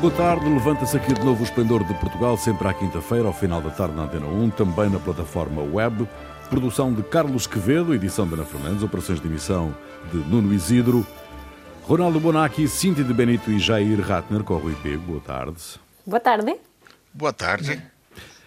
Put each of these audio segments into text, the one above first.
Boa tarde, levanta-se aqui de novo o Esplendor de Portugal, sempre à quinta-feira, ao final da tarde na Antena 1, também na plataforma web. Produção de Carlos Quevedo, edição de Ana Fernandes, operações de emissão de Nuno Isidro. Ronaldo Bonacci, Cíntia de Benito e Jair Ratner com o Rui Pego. Boa tarde. Boa tarde. Boa tarde.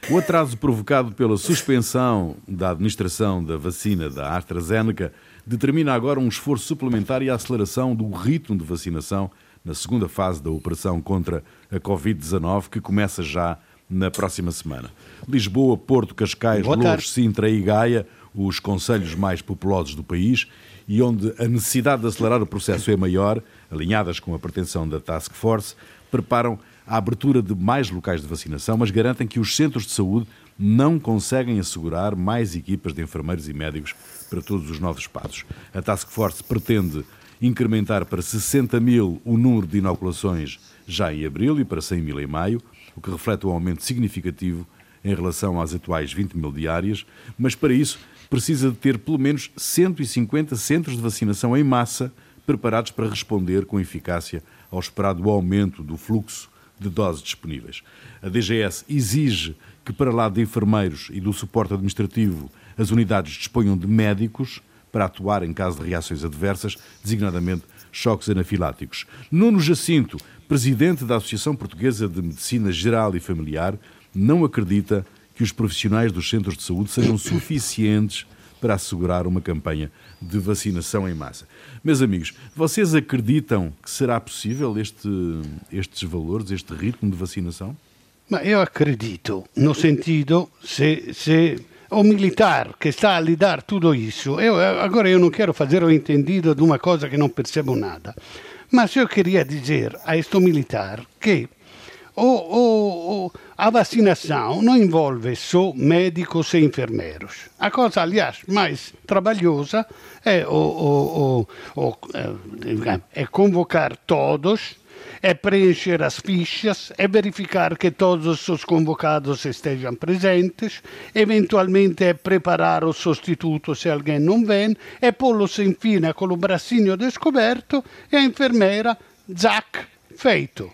O atraso provocado pela suspensão da administração da vacina da AstraZeneca determina agora um esforço suplementar e a aceleração do ritmo de vacinação na segunda fase da operação contra a Covid-19, que começa já na próxima semana. Lisboa, Porto, Cascais, Louros, Sintra e Gaia, os conselhos mais populosos do país, e onde a necessidade de acelerar o processo é maior, alinhadas com a pretensão da Task Force, preparam a abertura de mais locais de vacinação, mas garantem que os centros de saúde não conseguem assegurar mais equipas de enfermeiros e médicos para todos os novos espaços. A Task Force pretende incrementar para 60 mil o número de inoculações já em abril e para 100 mil em maio, o que reflete um aumento significativo em relação às atuais 20 mil diárias, mas para isso precisa de ter pelo menos 150 centros de vacinação em massa preparados para responder com eficácia ao esperado aumento do fluxo de doses disponíveis. A DGS exige que, para lá de enfermeiros e do suporte administrativo, as unidades disponham de médicos para atuar em caso de reações adversas, designadamente choques anafiláticos. Nuno Jacinto, presidente da Associação Portuguesa de Medicina Geral e Familiar, não acredita que os profissionais dos centros de saúde sejam suficientes para assegurar uma campanha de vacinação em massa. Meus amigos, vocês acreditam que será possível este, estes valores, este ritmo de vacinação? Eu acredito, no sentido, se, se o militar que está a lidar tudo isso, eu, agora eu não quero fazer o entendido de uma coisa que não percebo nada, mas eu queria dizer a este militar que o, o, o, a vacinação não envolve só médicos e enfermeiros. A coisa, aliás, mais trabalhosa é, o, é, é convocar todos é preencher as fichas, é verificar que todos os convocados estejam presentes, eventualmente é preparar o sostituto se alguém não vem, é pô-los infine com o bracinho descoberto e a enfermeira, zac, feito.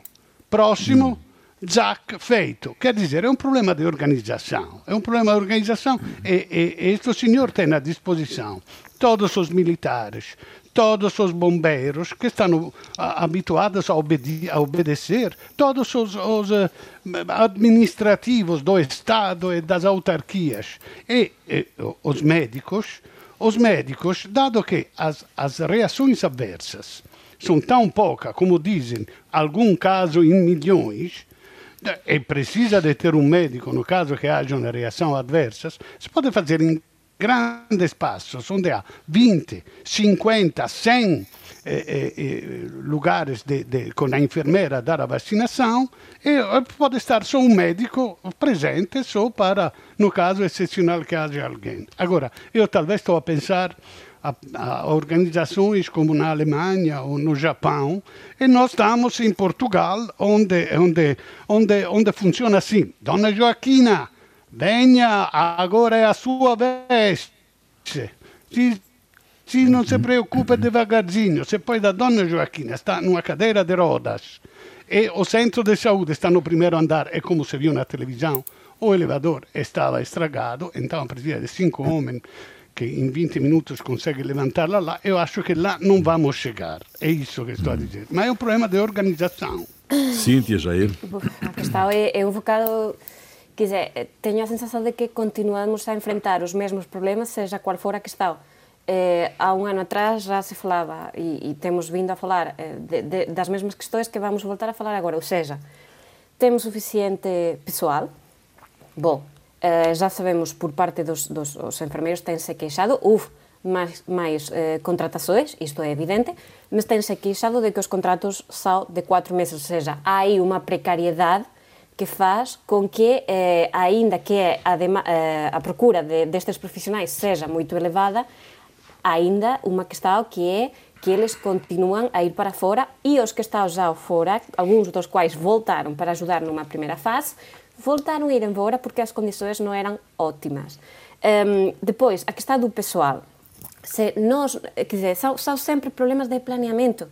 Próximo, zac, feito. Quer dizer, é um problema de organização. É um problema de organização e, e, e este senhor tem à disposição todos os militares, todos os bombeiros que estão habituados a, obede a obedecer, todos os, os uh, administrativos do Estado e das autarquias e, e, os médicos, os médicos, dado que as, as reações adversas são tão poucas, como dizem, algum caso em milhões, e precisa de ter um médico no caso que haja uma reação adversa, se pode fazer em grande passos, onde há 20, 50, 100 eh, eh, lugares de, de, com a enfermeira dar a vacinação e eh, pode estar só um médico presente só para, no caso excepcional que haja alguém. Agora, eu talvez estou a pensar a, a organizações como na Alemanha ou no Japão. E nós estamos em Portugal onde, onde, onde, onde funciona assim. Dona Joaquina, Venha, agora é a sua vez. Se, se não se preocupe devagarzinho, se poi da donna Joaquina está numa cadeira de rodas. E o centro de saúde está no primeiro andar, é como se viu na televisão, o elevador estava estragado, então precisa de cinco homens que em 20 minutos consegue levantá-la lá, eu acho que lá não vamos chegar. É isso que estou a dizer. Mas é um problema de organização. Cíntia, Jair. A questão é, é um bocado Quer dizer, teño a sensación de que continuamos a enfrentar os mesmos problemas, seja qual for a questão. Eh, há um ano atrás já se falava, e, e temos vindo a falar, eh, de, de, das mesmas questões que vamos voltar a falar agora. Ou seja, temos suficiente pessoal. Bom, eh, já sabemos por parte dos, dos os enfermeiros têm-se queixado, uf, máis, máis eh, contratações, isto é evidente, mas têm-se queixado de que os contratos são de quatro meses, ou seja, há aí uma precariedade que faz com que, eh, aínda que a, eh, a procura de, destes profissionais seja moito elevada, aínda unha questão que é que eles continuam a ir para fora e os que estão já fora, alguns dos quais voltaram para ajudar numa primeira fase, voltaram a ir embora porque as condições não eram ótimas. Um, depois, a questão do pessoal. Se nós, quer dizer, são, são sempre problemas de planeamento.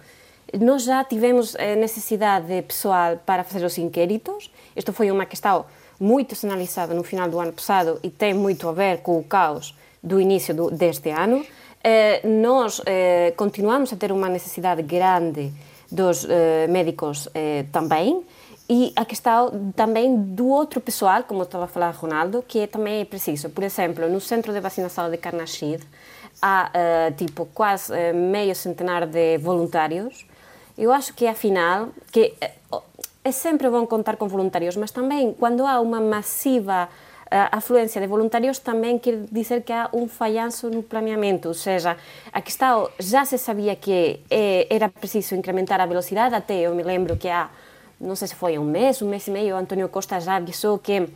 nós já tivemos eh, necessidade de pessoal para fazer os inquéritos. Isto foi uma questão muito sinalizada no final do ano passado e tem muito a ver com o caos do início do, deste ano. Eh, nós eh, continuamos a ter uma necessidade grande dos eh, médicos eh, também e a questão também do outro pessoal, como estava a falar Ronaldo, que é também é preciso. Por exemplo, no centro de vacinação de Carnaxide há eh, tipo quase meio centenar de voluntários. Eu acho que afinal que é sempre bom contar com voluntários, mas também quando há uma massiva afluência de voluntários também quer dizer que há um falhanço no planeamento, ou seja, a questão já se sabia que era preciso incrementar a velocidade, até eu me lembro que há, não sei se foi um mês, um mês e meio, António Costa já avisou que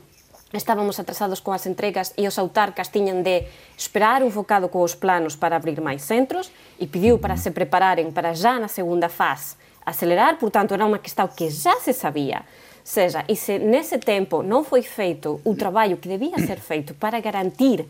estávamos atrasados com as entregas e os autarcas tinham de esperar um bocado com os planos para abrir mais centros e pediu para se prepararem para já na segunda fase acelerar, portanto era uma questão que já se sabia seja, e se nesse tempo não foi feito o trabalho que devia ser feito para garantir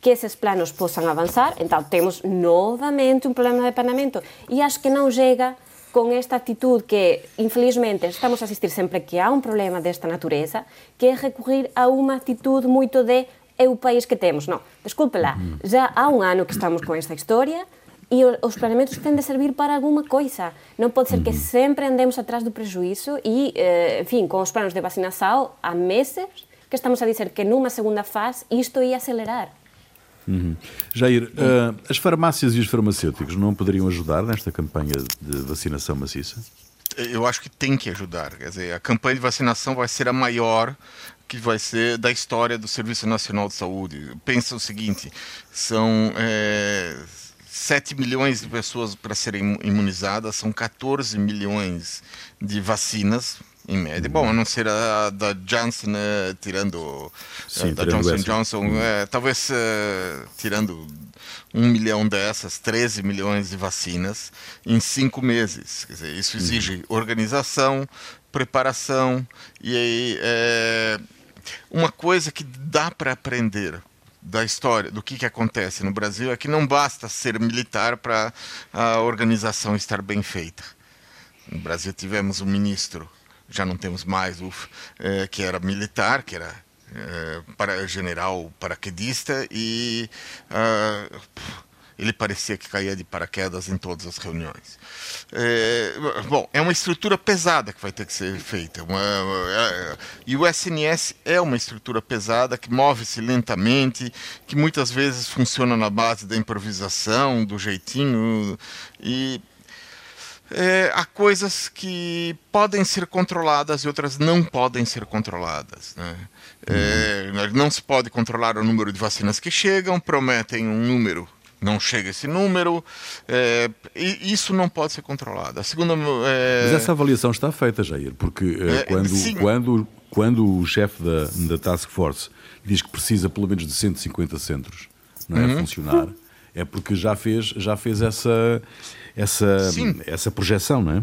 que esses planos possam avançar, então temos novamente um problema de planeamento. E acho que não chega com esta atitude que, infelizmente, estamos a assistir sempre que há um problema desta natureza, que é recorrer a uma atitude muito de é o país que temos. Não, desculpe lá, já há um ano que estamos com esta história, e os planeamentos têm de servir para alguma coisa. Não pode ser que sempre andemos atrás do prejuízo e, eh, enfim, com os planos de vacinação, há meses que estamos a dizer que numa segunda fase isto ia acelerar. Uhum. Jair, uh, as farmácias e os farmacêuticos não poderiam ajudar nesta campanha de vacinação maciça? Eu acho que tem que ajudar. Quer dizer, a campanha de vacinação vai ser a maior que vai ser da história do Serviço Nacional de Saúde. Pensa o seguinte: são é, 7 milhões de pessoas para serem imunizadas, são 14 milhões de vacinas em média. Bom, a não ser a da Johnson, né, tirando Sim, da Johnson essa. Johnson, uhum. é, talvez é, tirando um milhão dessas, 13 milhões de vacinas em cinco meses. Quer dizer, isso exige uhum. organização, preparação e aí é, uma coisa que dá para aprender da história, do que, que acontece no Brasil, é que não basta ser militar para a organização estar bem feita. No Brasil tivemos um ministro, já não temos mais, uf, é, que era militar, que era é, para general paraquedista e uh, ele parecia que caía de paraquedas em todas as reuniões. É, bom, é uma estrutura pesada que vai ter que ser feita. Uma, é, e o SNS é uma estrutura pesada que move-se lentamente, que muitas vezes funciona na base da improvisação, do jeitinho. E é, há coisas que podem ser controladas e outras não podem ser controladas. Né? É, não se pode controlar o número de vacinas que chegam, prometem um número não chega esse número, é, isso não pode ser controlado. A segunda, é... Mas essa avaliação está feita, Jair, porque é, quando, quando, quando o chefe da, da Task Force diz que precisa pelo menos de 150 centros não é, uhum. a funcionar, é porque já fez, já fez essa, essa, essa projeção, não é?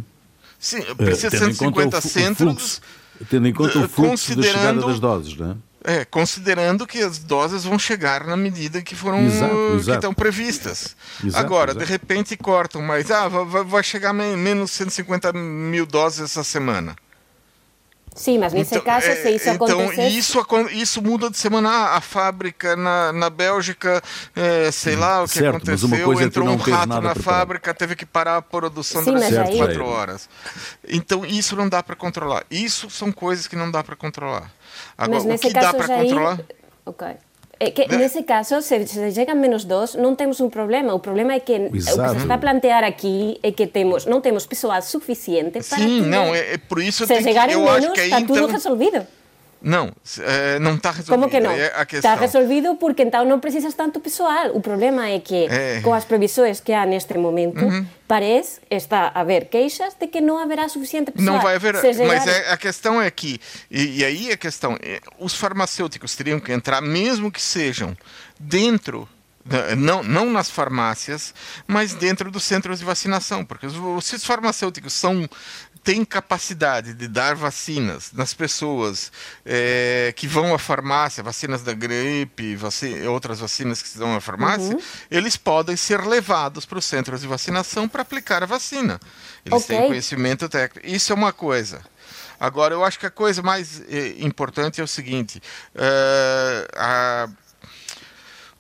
Sim, precisa de 150 centros. Tendo em conta o fluxo da chegada das doses, não é? É, considerando que as doses vão chegar na medida que foram exato, exato. que estão previstas. Exato, Agora, de repente cortam, mas ah, vai, vai chegar menos 150 mil doses essa semana. Sim, mas nesse então, caso, se isso então, acontecer... Isso, isso muda de semana. Ah, a fábrica na, na Bélgica, é, sei lá o que certo, aconteceu, é entrou um rato na preparado. fábrica, teve que parar a produção Sim, durante aí... quatro horas. Então, isso não dá para controlar. Isso são coisas que não dá para controlar. Agora, Mas o que dá para controlar? Ok. É que, né? nesse caso, se, se chegam menos dos, não temos um problema. O problema é que Exato. o que se está a plantear aqui é que temos, não temos pessoal suficiente para. Sim, não, é, é, por isso se eu chegarem eu menos, está então... tudo resolvido. Não, é, não está resolvido. Como que não? É está resolvido porque então não precisas tanto pessoal. O problema é que, é. com as previsões que há neste momento, uhum. parece, está a haver queixas de que não haverá suficiente pessoal. Não vai haver, mas é, a questão é que, e, e aí a questão, é, os farmacêuticos teriam que entrar, mesmo que sejam dentro não, não nas farmácias, mas dentro dos centros de vacinação, porque os, os farmacêuticos são têm capacidade de dar vacinas nas pessoas é, que vão à farmácia, vacinas da gripe, vacina, outras vacinas que se dão à farmácia, uhum. eles podem ser levados para os centros de vacinação para aplicar a vacina. Eles okay. têm conhecimento técnico. Isso é uma coisa. Agora, eu acho que a coisa mais eh, importante é o seguinte: uh, a,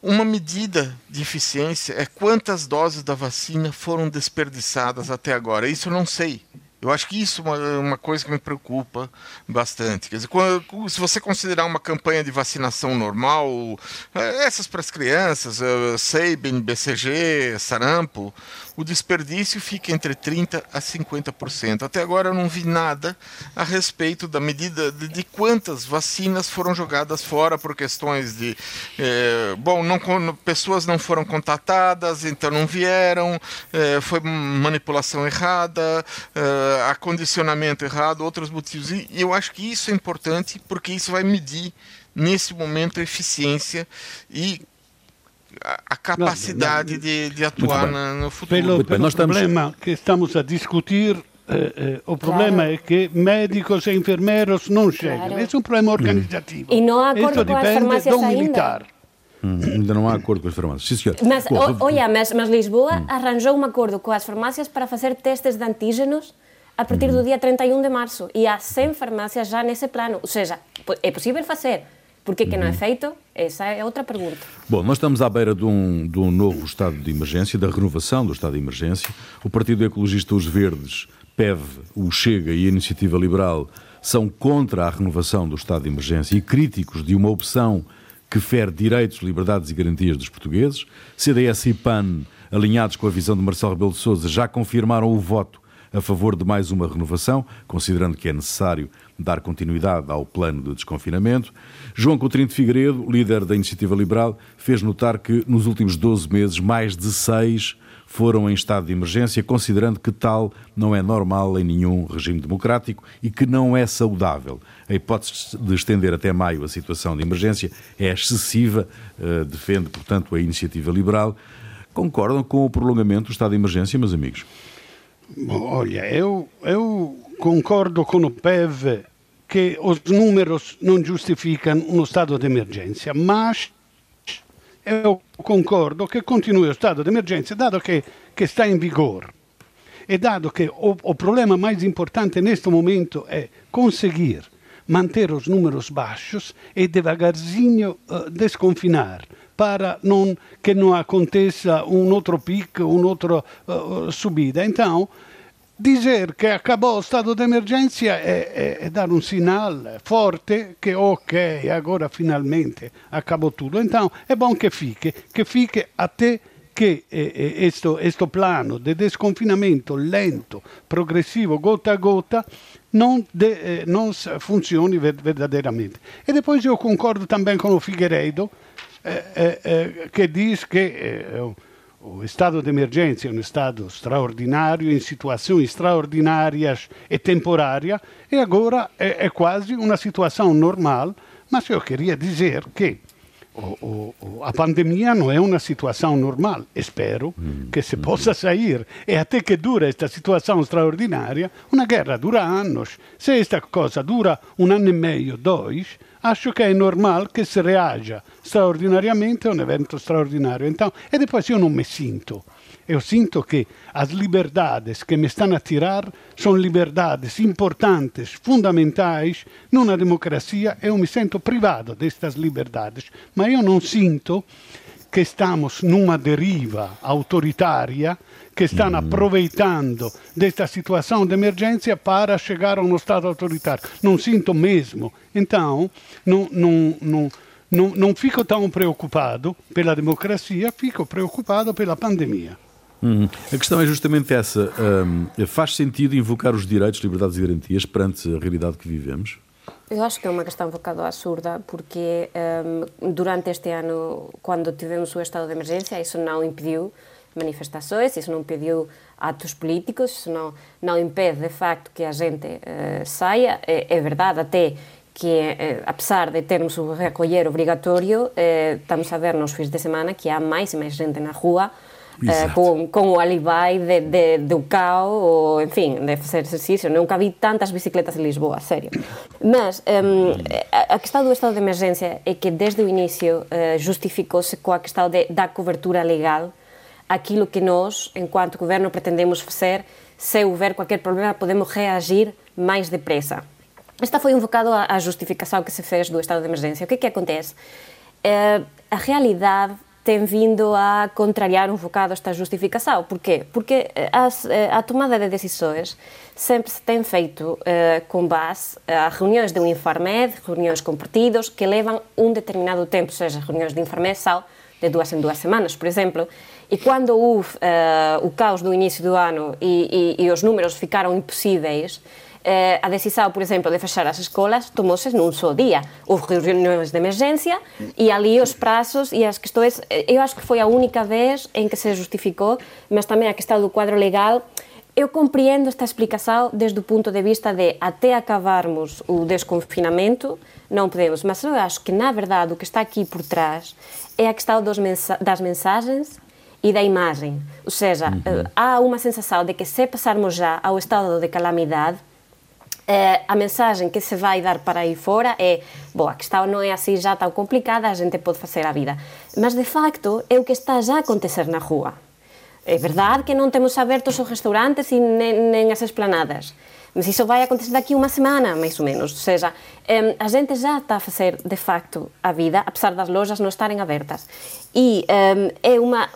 uma medida de eficiência é quantas doses da vacina foram desperdiçadas até agora. Isso eu não sei. Eu acho que isso é uma, uma coisa que me preocupa bastante. Quer dizer, quando, se você considerar uma campanha de vacinação normal, é, essas para as crianças, uh, Sabin, BCG, sarampo, o desperdício fica entre 30% a 50%. Até agora eu não vi nada a respeito da medida de, quantas vacinas foram jogadas fora por questões de. Eh, bom, não, pessoas não foram contatadas, então não vieram, eh, foi manipulação errada, eh, acondicionamento errado, outros motivos. E, eu acho que isso é importante porque isso vai medir nesse momento a eficiência e a capacidade de, de, atuar no futuro. Pelo, pelo nós problema que estamos a discutir, eh, eh, o problema claro. é que médicos e enfermeiros não chegam. Claro. Esse é um problema organizativo. E não há acordo com as farmácias ainda. Militar. Hum, ainda não há acordo com as farmácias. Sim, senhor. Mas, Bom, olha, mas, mas Lisboa hum. arranjou um acordo com as farmácias para fazer testes de antígenos a partir do hum. dia 31 de março. E há 100 farmácias já nesse plano. Ou seja, é possível fazer por que, que não é uhum. feito? Essa é outra pergunta. Bom, nós estamos à beira de um, de um novo estado de emergência, da renovação do estado de emergência. O Partido Ecologista Os Verdes, PEV, o Chega e a Iniciativa Liberal são contra a renovação do estado de emergência e críticos de uma opção que fere direitos, liberdades e garantias dos portugueses. CDS e PAN, alinhados com a visão de Marcelo Rebelo de Sousa, já confirmaram o voto a favor de mais uma renovação, considerando que é necessário dar continuidade ao plano de desconfinamento. João Coutinho de Figueiredo, líder da Iniciativa Liberal, fez notar que nos últimos 12 meses mais de seis foram em estado de emergência, considerando que tal não é normal em nenhum regime democrático e que não é saudável. A hipótese de estender até maio a situação de emergência é excessiva, eh, defende, portanto, a iniciativa liberal. Concordam com o prolongamento do estado de emergência, meus amigos? Olha, eu, eu concordo com o PEV che os números non giustificano uno stato di emergenza, ma io concordo che continui lo stato di emergenza dato che, che sta in vigore e dato che il problema più importante in questo momento è conseguir manter os números baixos e devagarzinho uh, desconfinar para não, que não aconteça um outro pico, uma outra uh, subida. Então, dizer che acabou lo stato d'emergenza è, è, è dare un segnale forte che ok, agora finalmente acabou tutto. Então é bom que fique, que fique até que questo eh, eh, plano di desconfinamento lento, progressivo, gota a gota, non, de, eh, non funzioni verdadeiramente. E poi io concordo também com o Figueiredo, eh, eh, eh che dice che o estado de emergência é um estado extraordinário, em situações extraordinárias e temporária, e agora é, é quase uma situação normal, mas eu queria dizer que o, o, a pandemia não é uma situação normal. Espero hum, que se hum. possa sair. E até que dura esta situação extraordinária, uma guerra dura anos. Se esta coisa dura um ano e meio, dois, acho che è normale che si reaja straordinariamente a un evento straordinario. Então, e depois eu não me sinto. Eu sinto que as liberdades que me estão a tirar são liberdades importantes, fundamentais numa democracia. Eu me sinto privado destas liberdades, mas eu não sinto que estamos numa deriva autoritária que estão aproveitando desta situação de emergência para chegar a um Estado autoritário. Não sinto mesmo. Então, não, não, não, não, não fico tão preocupado pela democracia, fico preocupado pela pandemia. Hum. A questão é justamente essa. Um, faz sentido invocar os direitos, liberdades e garantias perante a realidade que vivemos? Eu acho que é uma questão um bocado absurda, porque um, durante este ano, quando tivemos o estado de emergência, isso não impediu manifestações, isso não impediu atos políticos, isso não, não impede de facto que a gente uh, saia. É, é, verdade até que, eh, apesar de termos o recolher obrigatório, eh, estamos a ver nos fins de semana que há mais e máis gente na rua com, com o alibi de, de, do cao ou, enfim, de facer exercicio. Nunca vi tantas bicicletas en Lisboa, sério. Mas um, a, a questão do estado de emergência é que desde o início uh, justificou-se coa questão de, da cobertura legal aquilo que nós, enquanto governo, pretendemos fazer se houver qualquer problema, podemos reagir mais depressa. Esta foi um bocado a, justificação que se fez do estado de emergência. O que é que acontece? Uh, a realidade tem vindo a contrariar um bocado esta justificação. Porquê? Porque as, a tomada de decisões sempre se tem feito com base a reuniões de um Infarmed, reuniões com partidos, que levam um determinado tempo, seja, reuniões de Infarmed são de duas em duas semanas, por exemplo, e quando houve uh, o caos no início do ano e, e, e os números ficaram impossíveis, eh, a decisão, por exemplo, de fechar as escolas tomou-se num só dia. Houve reuniões de emergência e ali os prazos e as questões. Eh, eu acho que foi a única vez em que se justificou, mas também a questão do quadro legal. Eu compreendo esta explicação desde o ponto de vista de até acabarmos o desconfinamento, não podemos. Mas eu acho que, na verdade, o que está aqui por trás é a questão mensa das mensagens e da imagem. Ou seja, uhum. Eh, há uma sensação de que se passarmos já ao estado de calamidade, Uh, a mensagem que se vai dar para aí fora é boa, a questão não é assim já tão complicada, a gente pode fazer a vida. Mas, de facto, é o que está já a acontecer na rua. É verdade que não temos abertos os restaurantes e nem, nem as esplanadas. Mas isso vai acontecer daqui uma semana, mais ou menos. Ou seja, a gente já está a fazer, de facto, a vida, apesar das lojas não estarem abertas. E é, uma,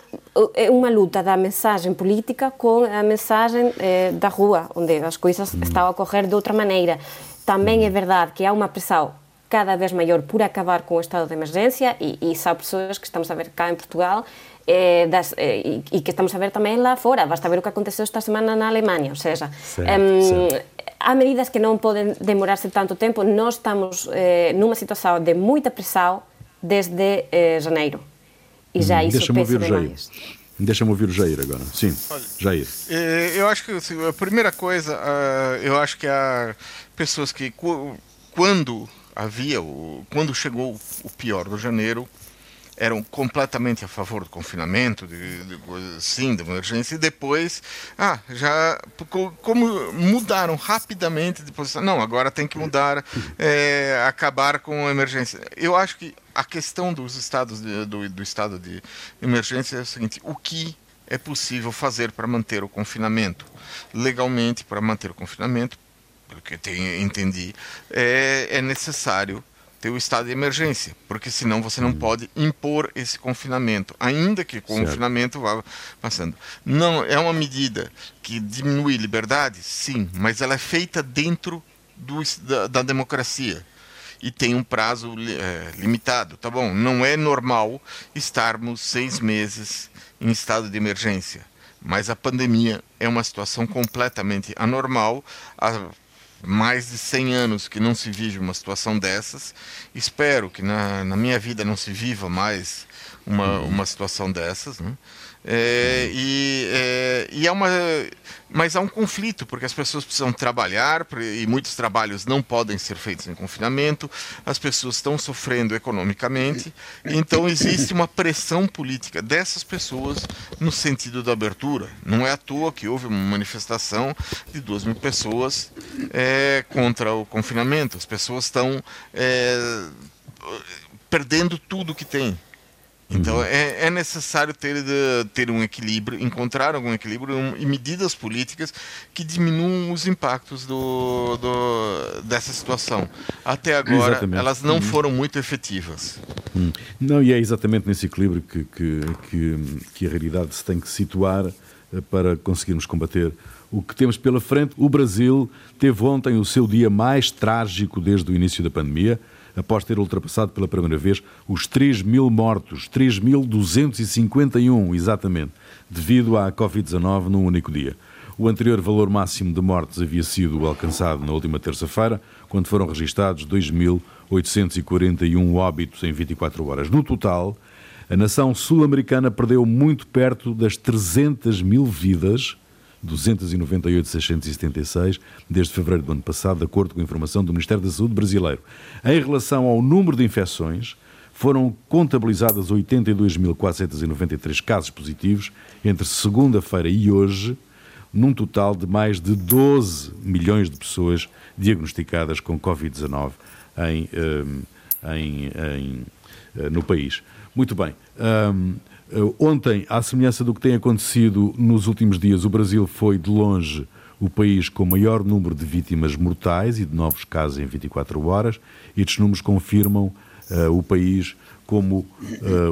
é uma luta da mensagem política com a mensagem eh, da rua, onde as coisas estão a ocorrer de outra maneira. Também é verdade que há uma pressão cada vez maior por acabar com o estado de emergência e, e são pessoas que estamos a ver cá em Portugal eh, das, eh, e que estamos a ver também lá fora. Basta ver o que aconteceu esta semana na Alemanha. Ou seja, certo, há medidas que non poden demorarse tanto tempo. Nós estamos eh, numa situação de muita pressão desde eh, janeiro. E já hum, isso pesa demais. Deixa-me ouvir o Jair agora. Sim, Olha, Jair. Eh, eu acho que assim, a primeira coisa, uh, eu acho que há pessoas que quando havia, o, quando chegou o pior do janeiro, eram completamente a favor do confinamento, de, de sim, de emergência, e depois, ah, já, como mudaram rapidamente de posição, não, agora tem que mudar, é, acabar com a emergência. Eu acho que a questão dos estados de, do, do estado de emergência é o seguinte, o que é possível fazer para manter o confinamento? Legalmente, para manter o confinamento, pelo que eu entendi, é, é necessário ter o estado de emergência, porque senão você não hum. pode impor esse confinamento, ainda que o confinamento vá passando. Não é uma medida que diminui liberdade, sim, mas ela é feita dentro do, da, da democracia e tem um prazo é, limitado, tá bom? Não é normal estarmos seis meses em estado de emergência, mas a pandemia é uma situação completamente anormal. A mais de 100 anos que não se vive uma situação dessas. Espero que na, na minha vida não se viva mais uma, uma situação dessas. Né? É, e, é, e é uma, mas há um conflito, porque as pessoas precisam trabalhar e muitos trabalhos não podem ser feitos em confinamento, as pessoas estão sofrendo economicamente, então existe uma pressão política dessas pessoas no sentido da abertura. Não é à toa que houve uma manifestação de duas mil pessoas é, contra o confinamento. As pessoas estão é, perdendo tudo que têm. Então uhum. é, é, necessário ter, ter um equilíbrio, encontrar algum equilíbrio um, e medidas políticas que diminuam os impactos do, do dessa situação. Até agora, exatamente. elas não uhum. foram muito efetivas. Uhum. Não, e é exatamente nesse equilíbrio que, que, que, que a realidade se tem que situar eh, para conseguirmos combater o que temos pela frente. O Brasil teve ontem o seu dia mais trágico desde o início da pandemia após ter ultrapassado pela primeira vez os 3 mil mortos, 3.251 exatamente, devido à Covid-19 num único dia. O anterior valor máximo de mortes havia sido alcançado na última terça-feira, quando foram registados 2.841 óbitos em 24 horas. No total, a nação sul-americana perdeu muito perto das 300 mil vidas 298.676 desde fevereiro do ano passado, de acordo com a informação do Ministério da Saúde brasileiro. Em relação ao número de infecções, foram contabilizadas 82.493 casos positivos entre segunda-feira e hoje, num total de mais de 12 milhões de pessoas diagnosticadas com Covid-19 em, eh, em, em, eh, no país. Muito bem. Um, eh, ontem, à semelhança do que tem acontecido nos últimos dias, o Brasil foi de longe o país com maior número de vítimas mortais e de novos casos em 24 horas. Estes números confirmam uh, o país como uh,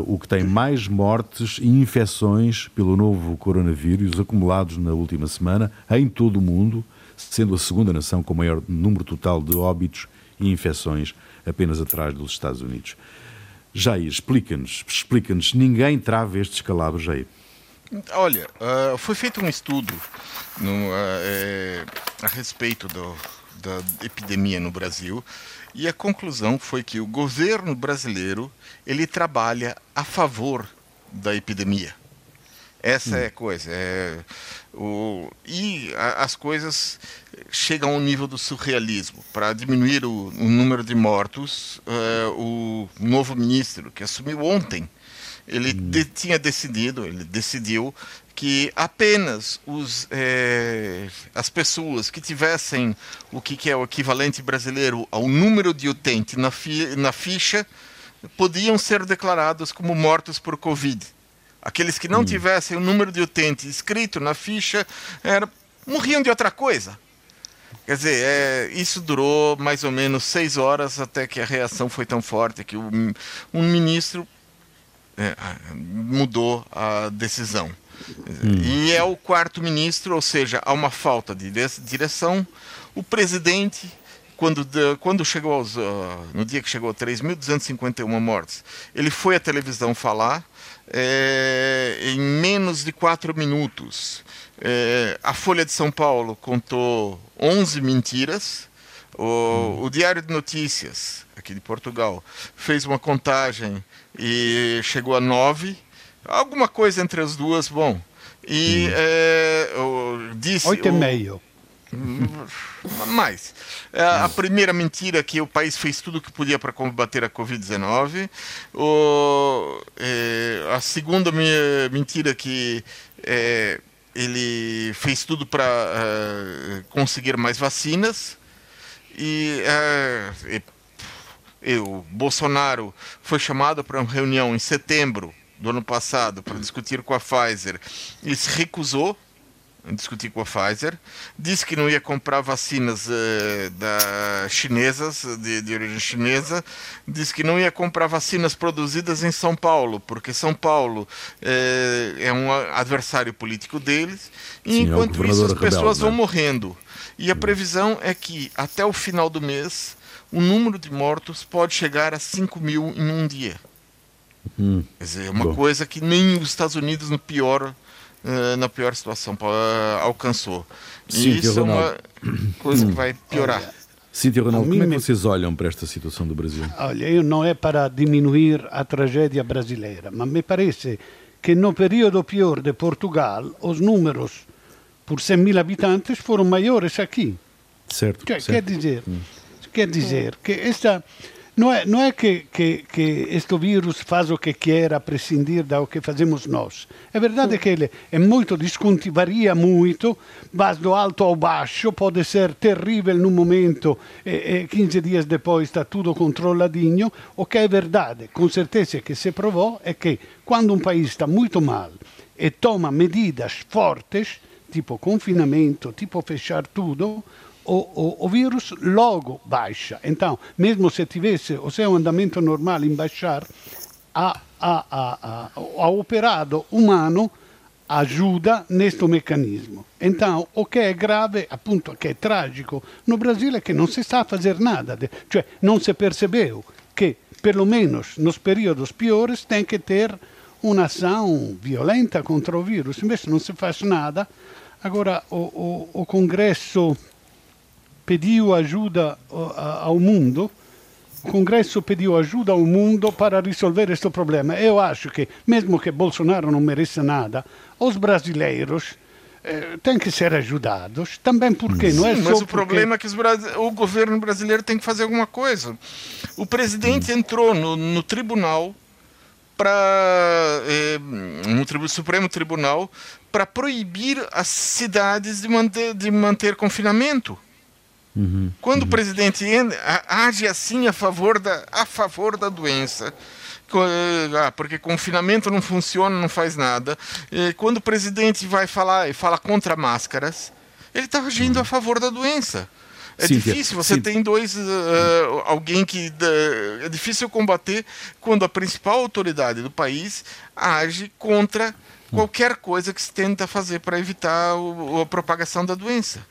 o que tem mais mortes e infecções pelo novo coronavírus acumulados na última semana em todo o mundo, sendo a segunda nação com maior número total de óbitos e infecções, apenas atrás dos Estados Unidos. Jair, explica-nos, explica-nos, ninguém trava este escalabro, Jair. Olha, uh, foi feito um estudo no, uh, é, a respeito do, da epidemia no Brasil e a conclusão foi que o governo brasileiro ele trabalha a favor da epidemia. Essa hum. é a coisa. É, o, e a, as coisas chegam ao nível do surrealismo. Para diminuir o, o, número de mortos, uh, o novo ministro, que assumiu ontem, ele hum. de, tinha decidido, ele decidiu que apenas os, é, as pessoas que tivessem o que, que, é o equivalente brasileiro ao número de utente na, fi, na ficha podiam ser declarados como mortos por Covid. Aqueles que não hum. tivessem o número de utente escrito na ficha era, morriam de outra coisa. Quer dizer, é, isso durou mais ou menos seis horas até que a reação foi tão forte que o, um ministro é, mudou a decisão. Hum. E é o quarto ministro, ou seja, há uma falta de direção. O presidente, quando, quando chegou aos, uh, no dia que chegou a 3.251 mortes, ele foi à televisão falar é, em menos de quatro minutos. É, a Folha de São Paulo contou 11 mentiras. O, hum. o Diário de Notícias, aqui de Portugal, fez uma contagem e chegou a nove alguma coisa entre as duas, bom. E hum. é, disse. Oito e meio. Mais. É, a primeira mentira é que o país fez tudo o que podia para combater a Covid-19. É, a segunda mentira é que é, ele fez tudo para é, conseguir mais vacinas. E, é, e, o Bolsonaro foi chamado para uma reunião em setembro do ano passado para discutir com a Pfizer e se recusou discutir com a Pfizer, disse que não ia comprar vacinas uh, da chinesas, de, de, origem chinesa, disse que não ia comprar vacinas produzidas em São Paulo, porque São Paulo uh, é um adversário político deles, e Sim, é enquanto é isso as pessoas rebelde, vão né? morrendo. E a previsão é que até o final do mês o número de mortos pode chegar a 5 mil em um dia. Hum. Quer dizer, é uma Bom. coisa que nem os Estados Unidos no pior na pior situação uh, alcançou. Sim, e isso é uma coisa que vai piorar. Cíntia Ronaldo, como é que vocês olham para esta situação do Brasil? Olha, eu não é para diminuir a tragédia brasileira, mas me parece que no período pior de Portugal os números por 100 mil habitantes foram maiores aqui. Certo. Cioè, certo. Quer dizer, hum. quer dizer que esta não é, não é que, que, que este vírus faz o que quer a prescindir do que fazemos nós. É verdade que ele é muito disconti, varia muito, vai do alto ao baixo, pode ser terrível num momento e, e 15 dias depois está tudo controladinho. O que é verdade, com certeza que se provou, é que quando um país está muito mal e toma medidas fortes, tipo confinamento, tipo fechar tudo, o, o, vírus logo baixa. Então, mesmo se tivesse o seu andamento normal em baixar, a, a, a, a operado humano ajuda neste mecanismo. Então, o que é grave, appunto, que é trágico no Brasil é que não se sa fazer nada, de, cioè não se percebeu que, pelo menos nos períodos piores, tem que ter uma ação violenta contra o vírus. Invece não se faz nada. Agora, o, o, o Congresso pediu ajuda ao mundo, o Congresso pediu ajuda ao mundo para resolver este problema. Eu acho que, mesmo que Bolsonaro não mereça nada, os brasileiros eh, têm que ser ajudados, também porque não é Sim, só mas o porque... problema é que o governo brasileiro tem que fazer alguma coisa. O presidente entrou no, no tribunal para eh, no Supremo Tribunal para proibir as cidades de manter, de manter confinamento. Uhum, Quando uhum. o presidente age assim a favor da, a favor da doença, ah, porque confinamento não funciona, não faz nada. Quando o presidente vai falar e fala contra máscaras, ele está agindo a favor da doença. É Cíntia, difícil, você Cíntia. tem dois. Uh, alguém que. Uh, é difícil combater quando a principal autoridade do país age contra qualquer coisa que se tenta fazer para evitar o, a propagação da doença.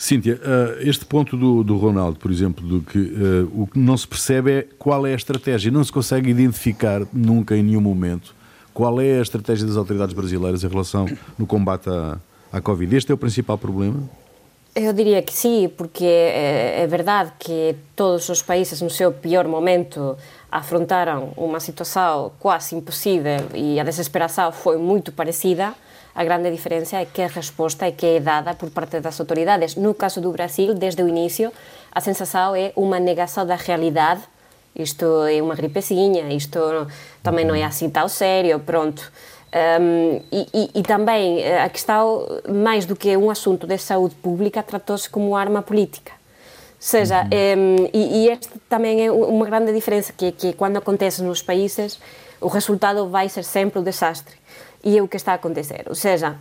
Cíntia, uh, este ponto do, do, Ronaldo, por exemplo, do que uh, o que não se percebe é qual é a estratégia, não se consegue identificar nunca em nenhum momento qual é a estratégia das autoridades brasileiras em relação no combate à, à Covid. Este é o principal problema? Eu diria que sim, porque é, é verdade que todos os países no seu pior momento afrontaram uma situação quase impossível e a desesperação foi muito parecida. A grande diferença é que a resposta é que é dada por parte das autoridades. No caso do Brasil, desde o início, a sensação é uma negação da realidade. Isto é uma gripezinha, isto também não é assim tão sério, pronto. Um, e, e, e, também eh, a questão, mais do que um assunto de saúde pública, tratou-se como arma política. Ou seja, uhum. um, e, e esta também é uma grande diferença, que, que quando acontece nos países, o resultado vai ser sempre o desastre. E é o que está a acontecer. Ou seja,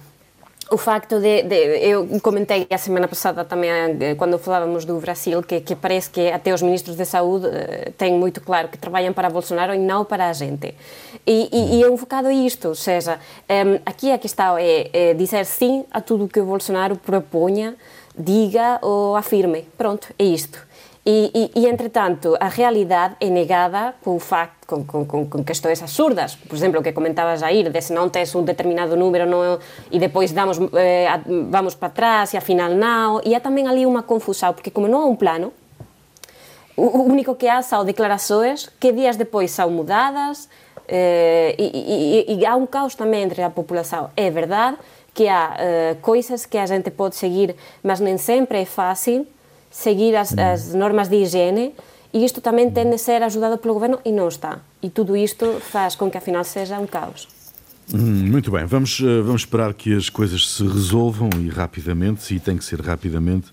o facto de, de, eu comentei a semana passada também eh, quando falávamos do Brasil que, que parece que até os ministros de saúde uh, têm muito claro que trabalham para Bolsonaro e não para a gente. E, e, e é um bocado isto ou seja ehm, aqui a questão é, é dizer sim a tudo o que o Bolsonaro proponha diga ou afirme. Pronto é isto e, e, e, entretanto, a realidade é negada com, facto, com, com, com, questões absurdas. Por exemplo, o que comentava Jair, de se não tens um determinado número e depois damos, eh, vamos para trás e afinal não. E há também ali uma confusão, porque como não há um plano, o único que há são declarações que dias depois são mudadas eh, e, e, e, há um caos também entre a população. É verdade que há eh, coisas que a gente pode seguir, mas nem sempre é fácil seguir as, as normas de higiene e isto também tende a ser ajudado pelo governo e não está. E tudo isto faz com que afinal seja um caos. Hum, muito bem, vamos, eh, vamos esperar que as coisas se resolvam e rapidamente, e tem que ser rapidamente,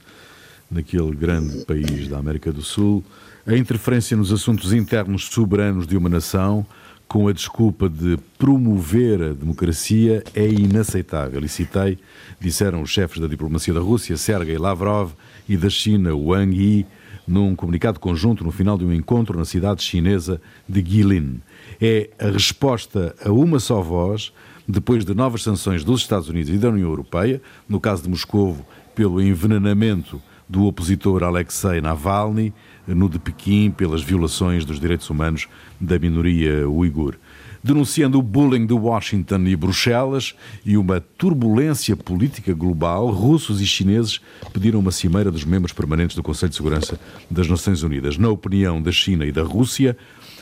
naquele grande país da América do Sul. A interferência nos assuntos internos soberanos de uma nação, com a desculpa de promover a democracia, é inaceitável. E citei, disseram os chefes da diplomacia da Rússia, Sergei Lavrov, e da China, Wang Yi, num comunicado conjunto no final de um encontro na cidade chinesa de Guilin. É a resposta a uma só voz, depois de novas sanções dos Estados Unidos e da União Europeia, no caso de Moscovo, pelo envenenamento do opositor Alexei Navalny, no de Pequim, pelas violações dos direitos humanos da minoria uigur denunciando o bullying de Washington e Bruxelas e uma turbulência política global, russos e chineses pediram uma cimeira dos membros permanentes do Conselho de Segurança das Nações Unidas. Na opinião da China e da Rússia,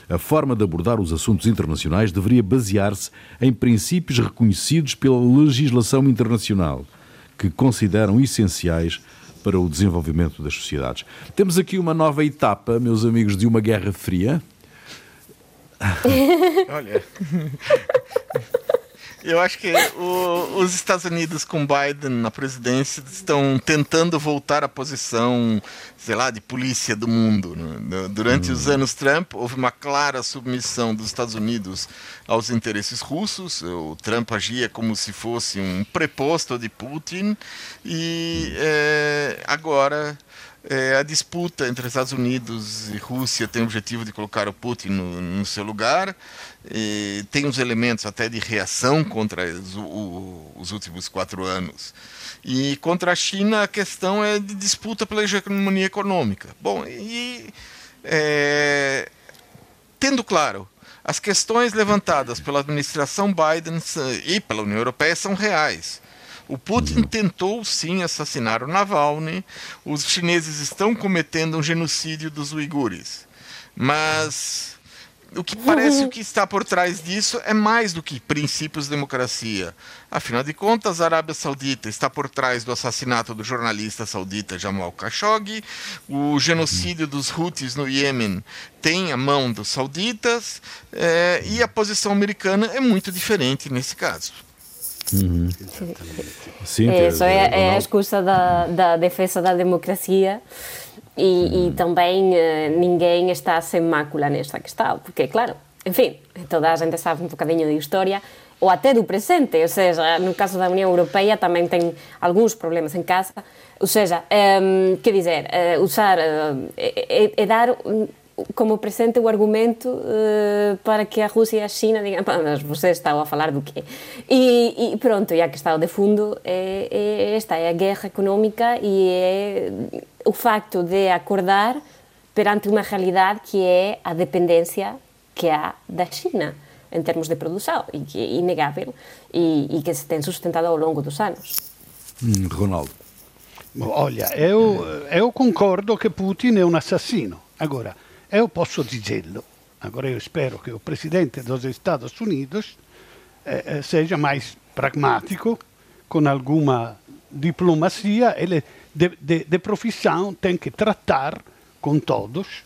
a forma de abordar os assuntos internacionais deveria basear-se em princípios reconhecidos pela legislação internacional, que consideram essenciais para o desenvolvimento das sociedades. Temos aqui uma nova etapa, meus amigos, de uma guerra fria. Olha. Eu acho que o, os Estados Unidos com Biden na presidência estão tentando voltar à posição, sei lá, de polícia do mundo. Né? Durante hum. os anos Trump, houve uma clara submissão dos Estados Unidos aos interesses russos. O Trump agia como se fosse um preposto de Putin. E é, agora é, a disputa entre Estados Unidos e Rússia tem o objetivo de colocar o Putin no, no seu lugar. E tem os elementos até de reação contra os, o, os últimos quatro anos. E contra a China a questão é de disputa pela hegemonia econômica. Bom, e é, tendo claro, as questões levantadas pela administração Biden e pela União Europeia são reais. O Putin uhum. tentou sim assassinar o Navalny. Os chineses estão cometendo um genocídio dos uigures. Mas o que parece que está por trás disso é mais do que princípios de democracia. Afinal de contas, a Arábia Saudita está por trás do assassinato do jornalista saudita Jamal Khashoggi, o genocídio dos Houthis no Iêmen tem a mão dos sauditas, é, e a posição americana é muito diferente nesse caso. Uhum. Sim, é, isso é, é a excusa da, da defesa da democracia e, uhum. e também uh, ninguém está sem mácula nesta questão, porque, claro, enfim, toda a gente sabe um bocadinho de história, ou até do presente, ou seja, no caso da União Europeia também tem alguns problemas em casa, ou seja, um, quer dizer, uh, usar, uh, é, é, dar como presente o argumento uh, para que a Rússia e a China digam, mas você estava a falar do quê? E, e pronto, e a questão de fundo é, é esta, é a guerra económica e é o facto de acordar perante uma realidade que é a dependência que há da China em termos de produção e que é inegável e, e que se tem sustentado ao longo dos anos. Hum, Ronaldo. Olha, eu, eu concordo que Putin é um assassino. Agora, eu posso dizê-lo. Agora, eu espero que o presidente dos Estados Unidos eh, eh seja mais pragmático, com alguma diplomacia. Ele, de, de, de profissão, tem que tratar com todos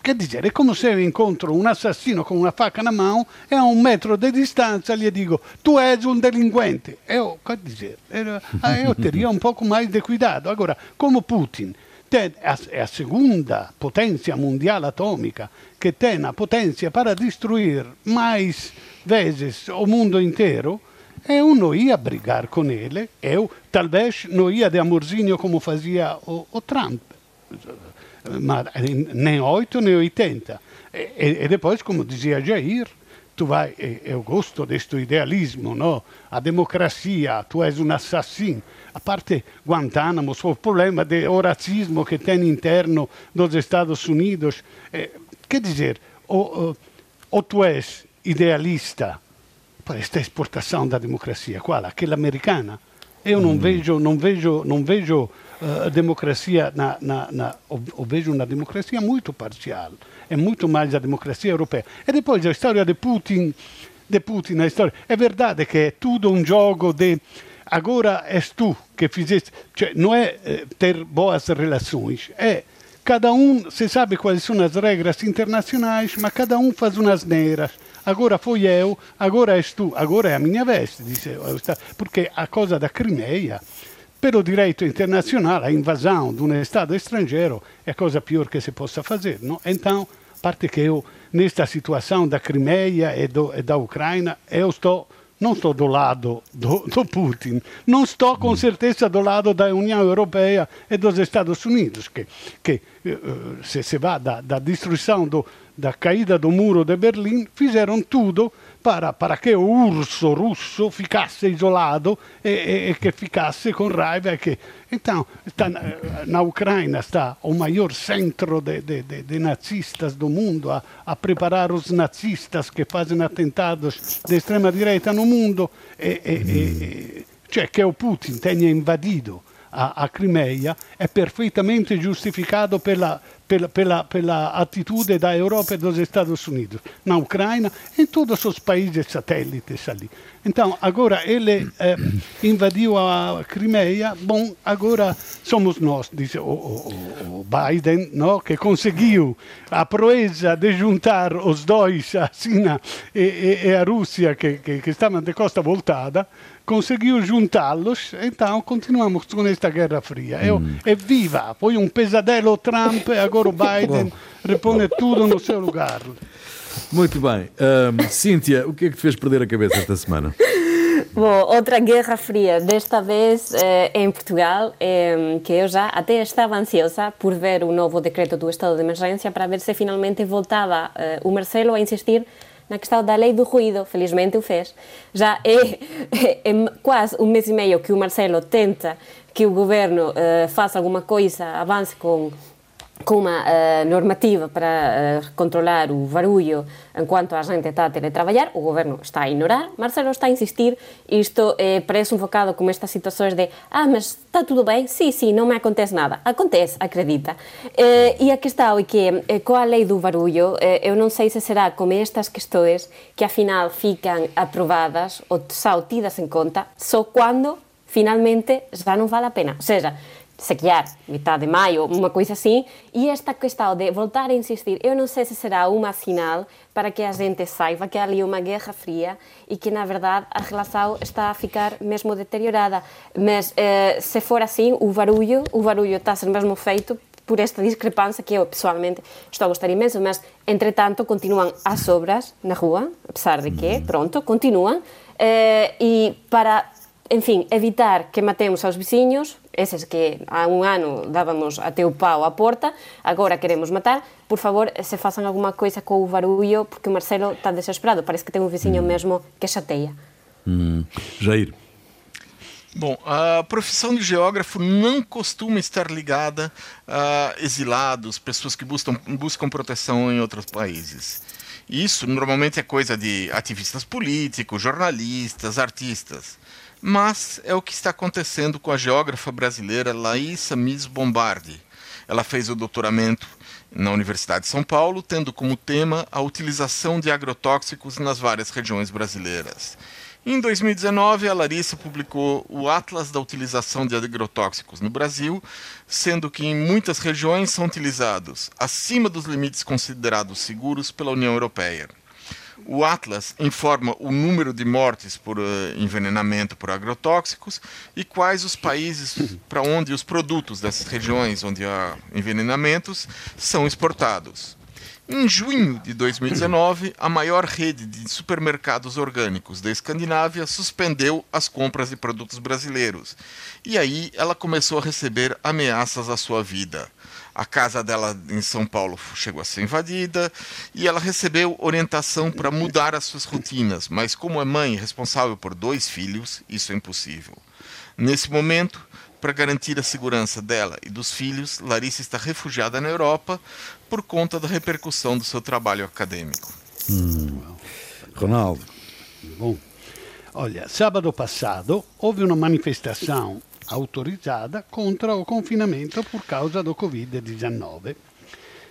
Quer dizer, è come se incontro un assassino con una facca na mão e a un metro di distanza gli dico tu és un delinquente. Eu, quer dizer, eu teria um pouco mais de cuidado. Agora, como Putin é a segunda potência mundial atômica que tem a potência para destruir mais vezes o mundo inteiro, eu não ia brigar com ele, eu talvez não ia de amorzinho como fazia o, o Trump ma nem 8 nem 80. E, e, depois, como dizia Jair, tu vai, eu gosto deste idealismo, no? a democracia, tu és um assassino. A parte Guantánamo, o problema do racismo que tem interno dos Estados Unidos. Eh, quer dizer, ou, ou tu és idealista para esta exportação da democracia, qual? Aquela americana? Eu não mm. vejo, não vejo, não vejo a eh, democracia, na, na, na, eu vejo uma democracia muito parcial, é muito mais a democracia europeia. E depois a história de Putin, de Putin a história, é verdade que é tudo um jogo de agora és tu que fizeste, cioè, não é eh, ter boas relações, é cada um, se sabe quais são as regras internacionais, mas cada um faz umas neiras. Agora fui eu, agora és tu, agora é a minha vez, disse, porque a coisa da Crimeia pelo direito internacional, a invasão de um Estado estrangeiro é a coisa pior que se possa fazer. Não? Então, parte que eu, nesta situação da Crimeia e, do, e da Ucrânia, eu estou não estou do lado do, do, Putin, não estou com certeza do lado da União Europeia e dos Estados Unidos, que, que uh, se se vai da, da destruição do, da caída do muro de Berlim, fizeram tudo para, para che urso russo ficasse isolado e, e, e ficasse con raiva. E che... Então, está, na Ucrânia está o maior centro de, de, de, de nazistas do mundo a, a, preparar os nazistas que fazem atentados de extrema-direita no mundo, e, e, cioè che o Putin tenha invadido a, a Crimeia è perfeitamente giustificato per la pela, pela, pela atitude da Europa e dos Estados Unidos na Ucrânia e em todos os países satélites ali. Então, agora ele eh, invadiu a Crimeia, bom, agora somos nós, diz o, o, o Biden, no, que conseguiu a proeza de juntar os dois, a China e, e, e a Rússia, que estavam de costa voltada, conseguiu juntá-los, então continuamos com esta Guerra Fria. Eu, hum. É viva, foi um pesadelo Trump, agora o Biden repõe tudo no seu lugar. Muito bem. Um, Cíntia, o que é que te fez perder a cabeça esta semana? Bom, outra guerra fria, desta vez eh, em Portugal, eh, que eu já até estava ansiosa por ver o novo decreto do estado de emergência para ver se finalmente voltava eh, o Marcelo a insistir na questão da lei do ruído. Felizmente o fez. Já é, é, é quase um mês e meio que o Marcelo tenta que o governo uh, faça alguma coisa, avance com cunha eh, normativa para eh, controlar o barullo en cuanto a xente está a teletraballar, o goberno está a ignorar, Marcelo está a insistir, isto eh, eh, preso enfocado como estas situacións de ah, mas está tudo ben? Sí, sí, non me acontece nada. Acontece, acredita. Eh, e aquí está o que eh, coa lei do barullo, eh, eu non sei se será como estas questões que afinal fican aprobadas ou xa tidas en conta só cando finalmente xa non vale a pena. Ou seja, sequear, metade de maio, uma coisa assim, e esta questão de voltar a insistir, eu não sei se será uma sinal para que a gente saiba que há ali uma guerra fria e que, na verdade, a relação está a ficar mesmo deteriorada. Mas, eh, se for assim, o barulho, o barulho está a ser mesmo feito por esta discrepância que eu, pessoalmente, estou a gostar imenso, mas, entretanto, continuam as obras na rua, apesar de que, pronto, continuam, eh, e para enfim, evitar que matemos aos vizinhos, eses que há un ano dábamos até o pau á porta, agora queremos matar, por favor, se façam alguma coisa com o barulho, porque o Marcelo está desesperado, parece que tem um vizinho mesmo que chateia. Hum. Jair. Bom, a profissão de geógrafo não costuma estar ligada a exilados, pessoas que buscam, buscam proteção em outros países. Isso normalmente é coisa de ativistas políticos, jornalistas, artistas. Mas é o que está acontecendo com a geógrafa brasileira Laísa Miss Bombardi. Ela fez o doutoramento na Universidade de São Paulo, tendo como tema a utilização de agrotóxicos nas várias regiões brasileiras. Em 2019, a Larissa publicou o Atlas da Utilização de Agrotóxicos no Brasil, sendo que em muitas regiões são utilizados acima dos limites considerados seguros pela União Europeia. O Atlas informa o número de mortes por uh, envenenamento por agrotóxicos e quais os países para onde os produtos dessas regiões onde há envenenamentos são exportados. Em junho de 2019, a maior rede de supermercados orgânicos da Escandinávia suspendeu as compras de produtos brasileiros. E aí ela começou a receber ameaças à sua vida. A casa dela em São Paulo chegou a ser invadida e ela recebeu orientação para mudar as suas rotinas, mas como é mãe responsável por dois filhos, isso é impossível. Nesse momento, para garantir a segurança dela e dos filhos, Larissa está refugiada na Europa por conta da repercussão do seu trabalho acadêmico. Hum. Ronaldo. Bom, olha, sábado passado houve uma manifestação autorizzata contro il confinamento por causa do Covid-19.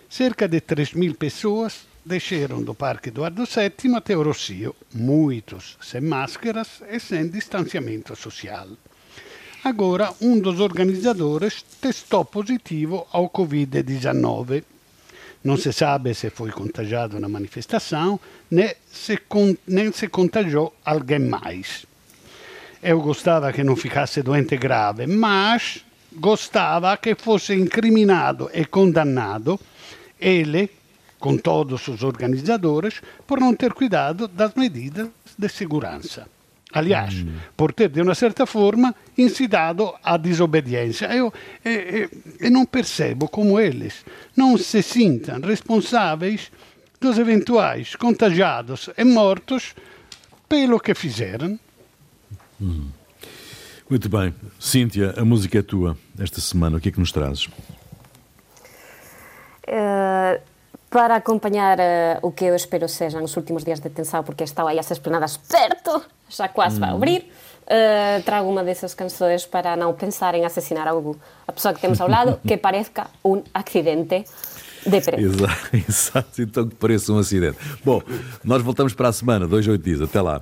Cerca de 3.000 pessoas desceram do Parque Eduardo VII até o Rocio, muitos sem máscaras e sem distanciamento social. Agora, um dos organizadores testou positivo ao Covid-19. Não se sabe se foi contagiado na manifestação, nem se, nem se contagiou alguém mais. Eu gostava que não ficasse doente grave, mas gostava que fosse incriminado e condenado ele, com todos os organizadores, por não ter cuidado das medidas de segurança. Aliás, mm. por ter, de uma certa forma, incitado à desobediência. Eu, eu, eu não percebo como eles não se sintam responsáveis dos eventuais contagiados e mortos pelo que fizeram. Hum. Muito bem. Cíntia, a música é tua esta semana. O que é que nos trazes? Uh, para acompanhar uh, o que eu espero sejam os últimos dias de tensão, porque estão aí as esplanadas perto, já quase hum. vai abrir, uh, trago uma dessas canções para não pensar em assassinar algo, a pessoa que temos ao lado, que parezca um acidente de. Exato, exato, então que pareça um acidente. Bom, nós voltamos para a semana, dois, oito dias. Até lá.